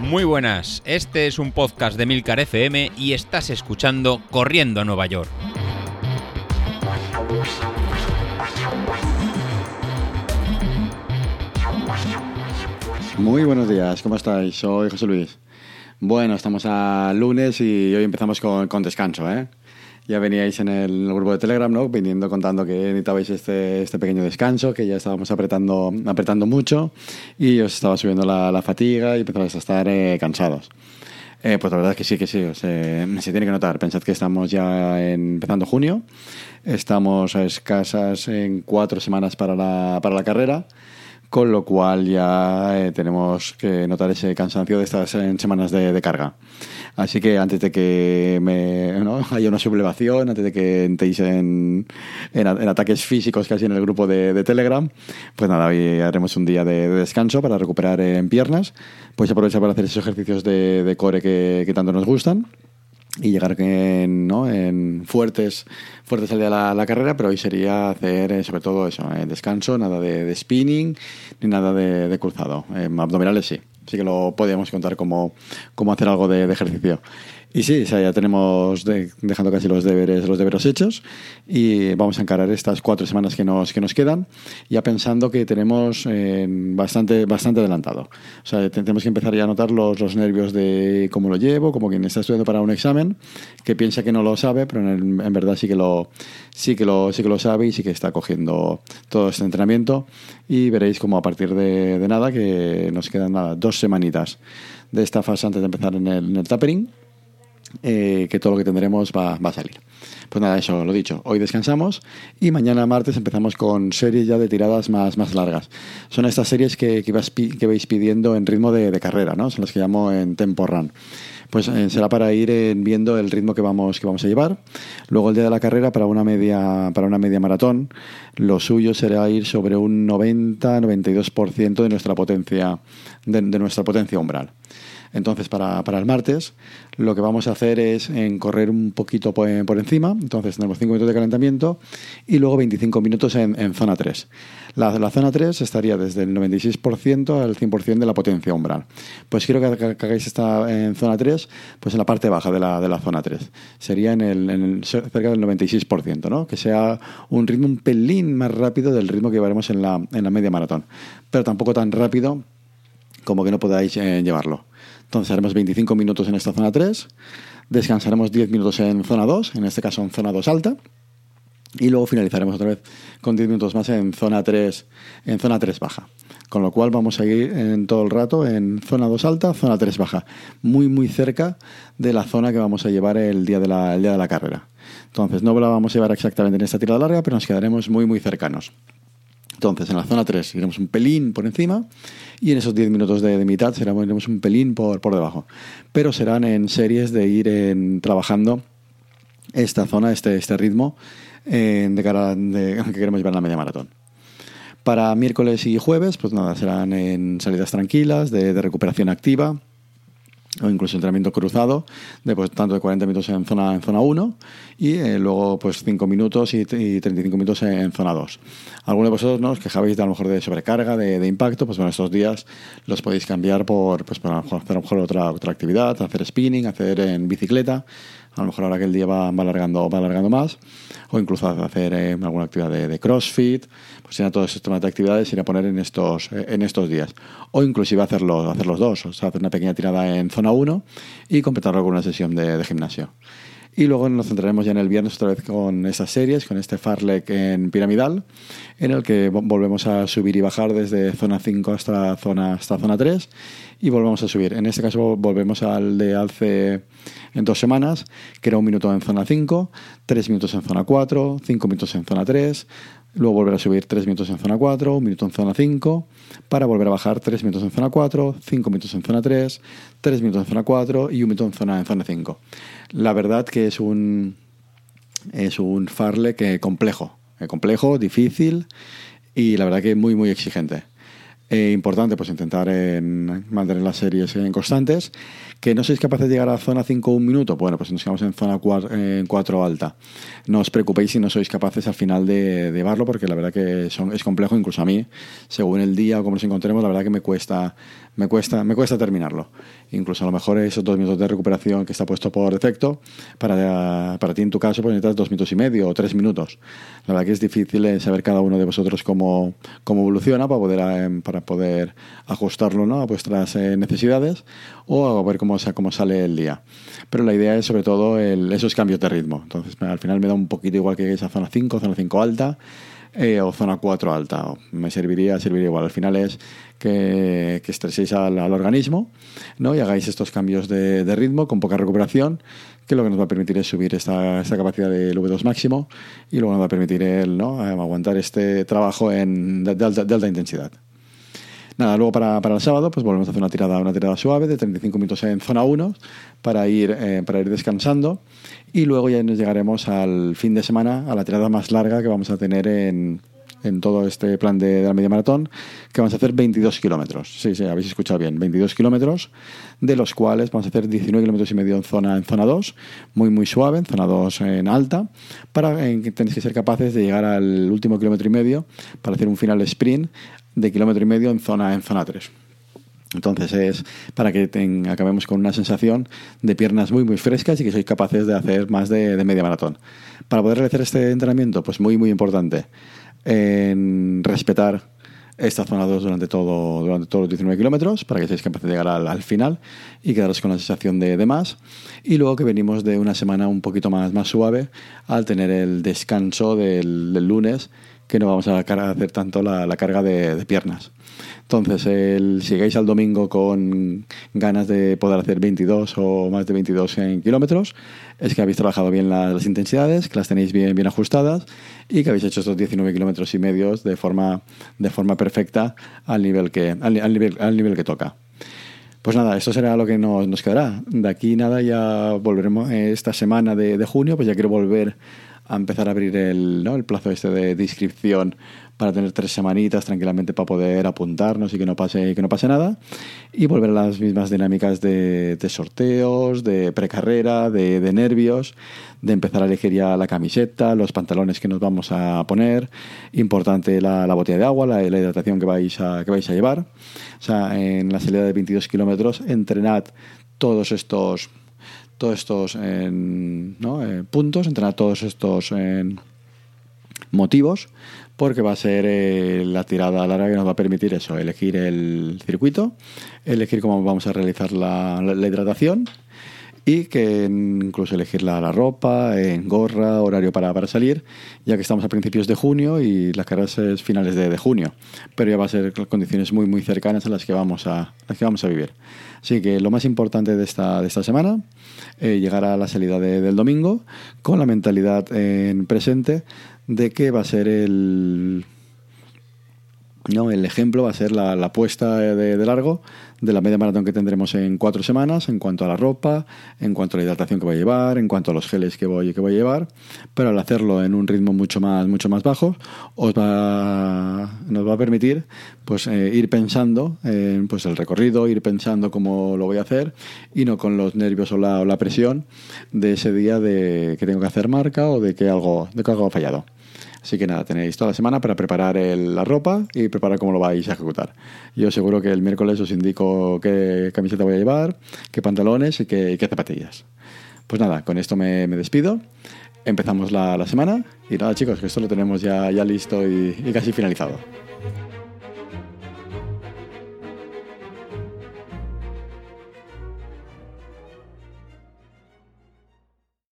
Muy buenas, este es un podcast de Milcar FM y estás escuchando Corriendo a Nueva York. Muy buenos días, ¿cómo estáis? Soy José Luis. Bueno, estamos a lunes y hoy empezamos con, con descanso, ¿eh? Ya veníais en el grupo de Telegram, ¿no? Viniendo contando que necesitabais este, este pequeño descanso, que ya estábamos apretando, apretando mucho y os estaba subiendo la, la fatiga y empezabais a estar eh, cansados. Eh, pues la verdad es que sí, que sí, se, tiene que notar. Pensad que estamos ya en- empezando junio, estamos a escasas en cuatro semanas para la, para la carrera, con lo cual ya eh, tenemos que notar ese cansancio de estas en semanas de, carga. Así que antes de que me, haya una sublevación, antes de que entréis en, ataques físicos casi en el grupo de, Telegram, pues nada, hoy haremos un día de, de descanso para recuperar en piernas, pues aprovechar para hacer esos ejercicios de, core que tanto nos gustan y llegar en, ¿no? en fuertes, fuertes al día de la, carrera, pero hoy sería hacer eh, sobre todo eso, eh, descanso, nada de, spinning ni nada de, cruzado. Eh, abdominales sí, sí que lo podíamos contar como, como hacer algo de ejercicio. Y sí, o sea, ya tenemos de- dejando casi los deberes, los deberes hechos y vamos a encarar estas cuatro semanas que nos, que nos quedan, ya pensando que tenemos eh, bastante, bastante adelantado. O sea, te- tenemos que empezar ya a notar los, los nervios de cómo lo llevo, como quien está estudiando para un examen, que piensa que no lo sabe, pero en, el- en verdad sí que, lo, sí, que lo, sí que lo sabe y sí que está cogiendo todo este entrenamiento. Y veréis como a partir de, de nada, que nos quedan nada, dos semanitas de esta fase antes de empezar en el, en el tapering eh, que todo lo que tendremos va, va a salir. Pues nada, eso, lo dicho. Hoy descansamos y mañana martes empezamos con series ya de tiradas más, más largas. Son estas series que, que, pi- que vais pidiendo en ritmo de, carrera, ¿no? Son las que llamo en tempo run. Pues eh, será para ir eh, viendo el ritmo que vamos, que vamos a llevar. Luego el día de la carrera para una media, para una media maratón, lo suyo será ir sobre un 90-92% de nuestra potencia, de nuestra potencia umbral. Entonces, para, para el martes, lo que vamos a hacer es en correr un poquito por, por encima. Entonces, tenemos 5 minutos de calentamiento y luego 25 minutos en, zona 3. La, zona 3 estaría desde el 96% al 100% de la potencia umbral. Pues quiero que, hagáis esta en zona 3, pues en la parte baja de la, de la zona 3. Sería en el, en el- cerca del 96%, ¿no? Que sea un ritmo un pelín más rápido del ritmo que llevaremos en la, en la media maratón. Pero tampoco tan rápido como que no podáis eh, llevarlo. Entonces haremos 25 minutos en esta zona 3, descansaremos 10 minutos en zona 2, en este caso en zona 2 alta, y luego finalizaremos otra vez con 10 minutos más en zona 3, en zona 3 baja. Con lo cual vamos a ir en todo el rato en zona 2 alta, zona 3 baja, muy muy cerca de la zona que vamos a llevar el día de la, el día de la carrera. Entonces no la vamos a llevar exactamente en esta tirada larga, pero nos quedaremos muy muy cercanos. Entonces, en la zona 3 iremos un pelín por encima y en esos 10 minutos de, mitad seremos, iremos un pelín por, por debajo. Pero serán en series de ir trabajando esta zona, este, este ritmo, de cara a que queremos llevar la media maratón. Para miércoles y jueves, pues nada, serán en salidas tranquilas, de recuperación activa, o incluso entrenamiento cruzado, de pues, tanto de 40 minutos en zona, en zona 1 y eh, luego pues 5 minutos y, y 35 minutos en, en zona 2. Algunos de vosotros ¿no? os quejabais de, a lo mejor de sobrecarga, de, de impacto, pues bueno, estos días los podéis cambiar por, pues, por a lo mejor hacer a lo mejor otra, otra actividad, hacer spinning, hacer en bicicleta, a lo mejor ahora que el día va, va alargando, va alargando más, o incluso hacer eh, alguna actividad de, de crossfit, pues ya todos estos temas de actividades ir a poner en estos, eh, en estos días. O inclusive hacerlo, hacer los dos, o sea, hacer una pequeña tirada en zona 1 y completarlo con una sesión de, gimnasio. Y luego nos centraremos ya en el viernes otra vez con estas series, con este Farlek en piramidal, en el que vo- volvemos a subir y bajar desde zona 5 hasta zona, hasta zona 3 y volvemos a subir. En este caso volvemos al de hace en dos semanas, que era un minuto en zona 5, tres minutos en zona 4, cinco minutos en zona 3, luego volver a subir tres minutos en zona 4, un minuto en zona 5, para volver a bajar tres minutos en zona 4, cinco minutos en zona 3, tres minutos en zona 4 y un minuto en zona, en zona 5. La verdad que es un, es un farle que complejo, eh, complejo, difícil y la verdad que muy, muy exigente. Eh, importante, pues intentar en mantener las series en constantes. Que no sois capaces de llegar a la zona 5 un minuto, bueno, pues nos quedamos en zona 4, alta. No os preocupéis si no sois capaces al final de, llevarlo, porque la verdad que son, es complejo, incluso a mí, según el día o como nos encontremos, la verdad que me cuesta, me cuesta, me cuesta terminarlo. Incluso a lo mejor esos dos minutos de recuperación que está puesto por defecto, para, para ti en tu caso, pues necesitas dos minutos y medio o tres minutos. La verdad que es difícil eh, saber cada uno de vosotros cómo, cómo evoluciona para poder, eh, para poder ajustarlo ¿no? a vuestras eh, necesidades o a ver cómo, cómo sale el día. Pero la idea es sobre todo esos cambios de ritmo. Entonces al final me da un poquito igual que esa zona 5, zona 5 alta. O zona 4 alta. Me serviría, serviría igual. Al final es que, que estreséis al, organismo ¿no? y hagáis estos cambios de, de, ritmo con poca recuperación, que lo que nos va a permitir es subir esta, esta capacidad del V2 máximo y luego nos va a permitir ¿no? aguantar este trabajo en, de, de alta intensidad. Nada, luego para, para, el sábado pues volvemos a hacer una tirada, una tirada suave de 35 minutos en zona 1 para ir, eh, para ir descansando y luego ya nos llegaremos al fin de semana, a la tirada más larga que vamos a tener en, en todo este plan de, la media maratón, que vamos a hacer 22 kilómetros. Sí, sí, habéis escuchado bien, 22 kilómetros, de los cuales vamos a hacer 19 kilómetros y medio en zona, en zona 2, muy, muy suave, en zona 2 en alta, para que tenéis que ser capaces de llegar al último kilómetro y medio para hacer un final sprint de kilómetro y medio en zona, en zona 3. Entonces es para que acabemos con una sensación de piernas muy muy frescas y que sois capaces de hacer más de, de media maratón. Para poder realizar este entrenamiento, pues muy muy importante en respetar esta zona 2 durante, todo, durante todos los 19 kilómetros para que seáis capaces de llegar al, final y quedaros con la sensación de, de, más. Y luego que venimos de una semana un poquito más, más suave al tener el descanso del, del lunes que no vamos a hacer tanto la, carga de, piernas. Entonces, el, llegáis al domingo con ganas de poder hacer 22 o más de 22 en kilómetros, es que habéis trabajado bien las, intensidades, que las tenéis bien, ajustadas y que habéis hecho estos 19 kilómetros y medios de forma, perfecta al nivel que, al, nivel, que toca. Pues nada, esto será lo que nos, nos, quedará. De aquí nada, ya volveremos esta semana de, junio, pues ya quiero volver a empezar a abrir el, ¿no? el plazo este de, inscripción para tener tres semanitas tranquilamente para poder apuntarnos y que no pase, que no pase nada. Y volver a las mismas dinámicas de, sorteos, de precarrera, de, de nervios, de empezar a elegir ya la camiseta, los pantalones que nos vamos a poner. Importante la, la botella de agua, la, la, hidratación que vais, a, que vais a llevar. O sea, en la salida de 22 kilómetros, entrenad todos estos todos estos ¿no? eh, puntos, entrenad todos estos motivos porque va a ser eh, la tirada larga que nos va a permitir eso, elegir el circuito, elegir cómo vamos a realizar la, la hidratación y que incluso elegir la, la, ropa, en gorra, horario para, para salir, ya que estamos a principios de junio y las carreras es finales de, de, junio, pero ya va a ser condiciones muy muy cercanas a las que vamos a, las que vamos a vivir. Así que lo más importante de esta, de esta semana, eh, llegar a la salida de, del domingo con la mentalidad en presente de que va a ser el... No, el ejemplo va a ser la, la puesta de, largo de la media maratón que tendremos en cuatro semanas en cuanto a la ropa, en cuanto a la hidratación que voy a llevar, en cuanto a los geles que voy, que voy a llevar, pero al hacerlo en un ritmo mucho más, mucho más bajo, os va, nos va a permitir pues, eh, ir pensando en pues, el recorrido, ir pensando cómo lo voy a hacer y no con los nervios o la, o la presión de ese día de que tengo que hacer marca o de que algo, de que algo ha fallado. Así que nada, tenéis toda la semana para preparar la ropa y preparar cómo lo vais a ejecutar. Yo seguro que el miércoles os indico qué camiseta voy a llevar, qué pantalones y qué, zapatillas. Pues nada, con esto me, despido. Empezamos la, la, semana y nada chicos, que esto lo tenemos ya, ya listo y, y casi finalizado.